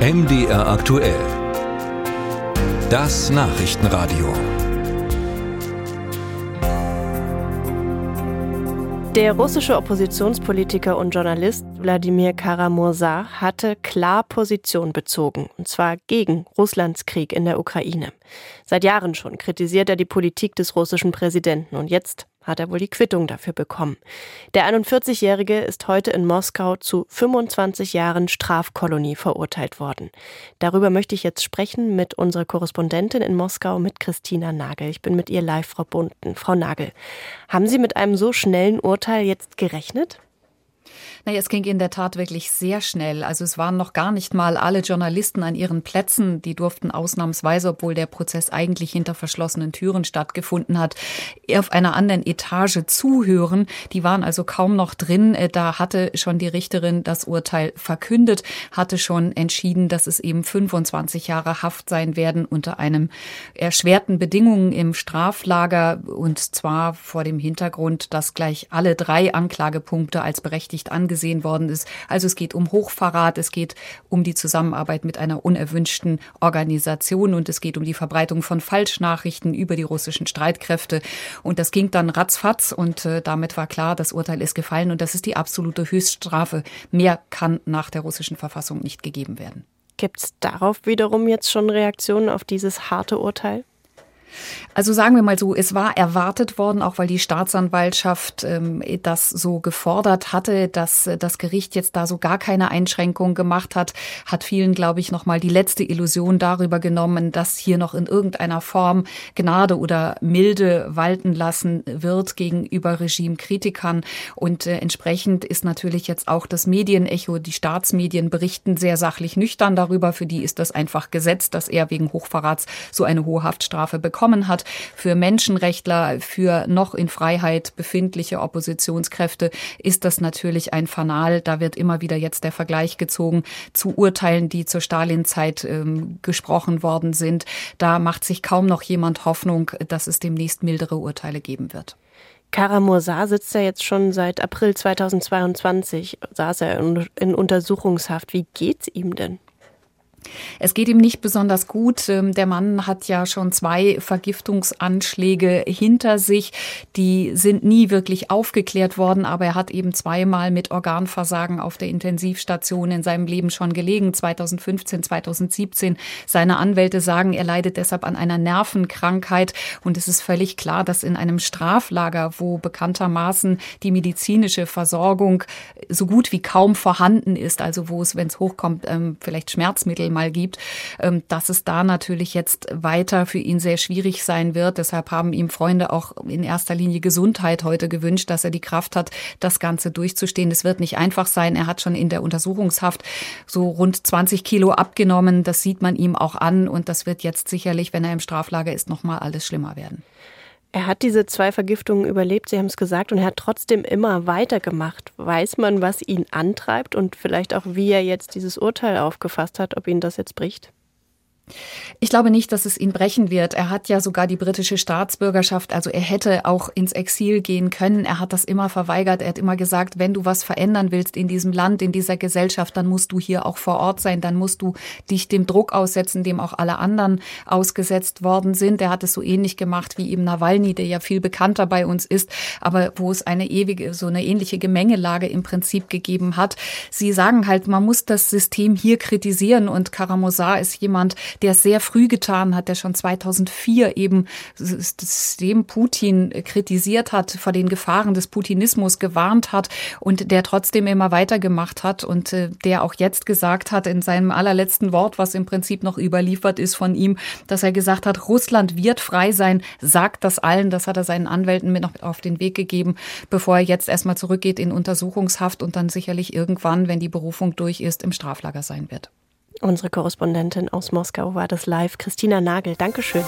MDR aktuell. Das Nachrichtenradio. Der russische Oppositionspolitiker und Journalist Wladimir Karamursa hatte klar Position bezogen, und zwar gegen Russlands Krieg in der Ukraine. Seit Jahren schon kritisiert er die Politik des russischen Präsidenten und jetzt hat er wohl die Quittung dafür bekommen. Der 41-Jährige ist heute in Moskau zu 25 Jahren Strafkolonie verurteilt worden. Darüber möchte ich jetzt sprechen mit unserer Korrespondentin in Moskau, mit Christina Nagel. Ich bin mit ihr live verbunden. Frau Nagel, haben Sie mit einem so schnellen Urteil jetzt gerechnet? Naja, es ging in der Tat wirklich sehr schnell. Also es waren noch gar nicht mal alle Journalisten an ihren Plätzen. Die durften ausnahmsweise, obwohl der Prozess eigentlich hinter verschlossenen Türen stattgefunden hat, auf einer anderen Etage zuhören. Die waren also kaum noch drin. Äh, da hatte schon die Richterin das Urteil verkündet, hatte schon entschieden, dass es eben 25 Jahre Haft sein werden unter einem erschwerten Bedingungen im Straflager und zwar vor dem Hintergrund, dass gleich alle drei Anklagepunkte als berechtigt angesehen angesehen worden ist. Also es geht um Hochverrat, es geht um die Zusammenarbeit mit einer unerwünschten Organisation und es geht um die Verbreitung von Falschnachrichten über die russischen Streitkräfte. Und das ging dann ratzfatz und äh, damit war klar, das Urteil ist gefallen und das ist die absolute Höchststrafe. Mehr kann nach der russischen Verfassung nicht gegeben werden. Gibt es darauf wiederum jetzt schon Reaktionen auf dieses harte Urteil? Also sagen wir mal so, es war erwartet worden, auch weil die Staatsanwaltschaft ähm, das so gefordert hatte, dass äh, das Gericht jetzt da so gar keine Einschränkung gemacht hat, hat vielen, glaube ich, nochmal die letzte Illusion darüber genommen, dass hier noch in irgendeiner Form Gnade oder Milde walten lassen wird gegenüber Regimekritikern. Und äh, entsprechend ist natürlich jetzt auch das Medienecho, die Staatsmedien berichten sehr sachlich nüchtern darüber. Für die ist das einfach Gesetz, dass er wegen Hochverrats so eine hohe Haftstrafe bekommt bekommen hat. Für Menschenrechtler, für noch in Freiheit befindliche Oppositionskräfte ist das natürlich ein Fanal. Da wird immer wieder jetzt der Vergleich gezogen zu Urteilen, die zur Stalinzeit ähm, gesprochen worden sind. Da macht sich kaum noch jemand Hoffnung, dass es demnächst mildere Urteile geben wird. Karamursa sitzt ja jetzt schon seit April 2022, saß er in Untersuchungshaft. Wie geht's ihm denn? Es geht ihm nicht besonders gut. Ähm, der Mann hat ja schon zwei Vergiftungsanschläge hinter sich. Die sind nie wirklich aufgeklärt worden, aber er hat eben zweimal mit Organversagen auf der Intensivstation in seinem Leben schon gelegen, 2015, 2017. Seine Anwälte sagen, er leidet deshalb an einer Nervenkrankheit und es ist völlig klar, dass in einem Straflager, wo bekanntermaßen die medizinische Versorgung so gut wie kaum vorhanden ist, also wo es, wenn es hochkommt, ähm, vielleicht Schmerzmittel mal gibt, ähm, dass es da natürlich jetzt weiter für ihn sehr schwierig sein wird. Deshalb haben ihm Freunde auch in erster Linie Gesundheit heute gewünscht, dass er die Kraft hat, das Ganze durchzustehen. Es wird nicht einfach sein. Er hat schon in der Untersuchungshaft so rund 20 Kilo abgenommen. Das sieht man ihm auch an und das wird jetzt sicherlich, wenn er im Straflager ist, noch mal alles schlimmer werden. Er hat diese zwei Vergiftungen überlebt, Sie haben es gesagt, und er hat trotzdem immer weitergemacht. Weiß man, was ihn antreibt und vielleicht auch, wie er jetzt dieses Urteil aufgefasst hat, ob ihn das jetzt bricht? Ich glaube nicht, dass es ihn brechen wird. Er hat ja sogar die britische Staatsbürgerschaft, also er hätte auch ins Exil gehen können. Er hat das immer verweigert. Er hat immer gesagt, wenn du was verändern willst in diesem Land, in dieser Gesellschaft, dann musst du hier auch vor Ort sein, dann musst du dich dem Druck aussetzen, dem auch alle anderen ausgesetzt worden sind. Er hat es so ähnlich gemacht wie eben Nawalny, der ja viel bekannter bei uns ist, aber wo es eine ewige, so eine ähnliche Gemengelage im Prinzip gegeben hat. Sie sagen halt, man muss das System hier kritisieren und Karamosar ist jemand, der es sehr früh getan hat, der schon 2004 eben das System Putin kritisiert hat, vor den Gefahren des Putinismus gewarnt hat und der trotzdem immer weitergemacht hat und äh, der auch jetzt gesagt hat in seinem allerletzten Wort, was im Prinzip noch überliefert ist von ihm, dass er gesagt hat, Russland wird frei sein, sagt das allen, das hat er seinen Anwälten mit noch auf den Weg gegeben, bevor er jetzt erstmal zurückgeht in Untersuchungshaft und dann sicherlich irgendwann, wenn die Berufung durch ist, im Straflager sein wird. Unsere Korrespondentin aus Moskau war das live, Christina Nagel. Dankeschön.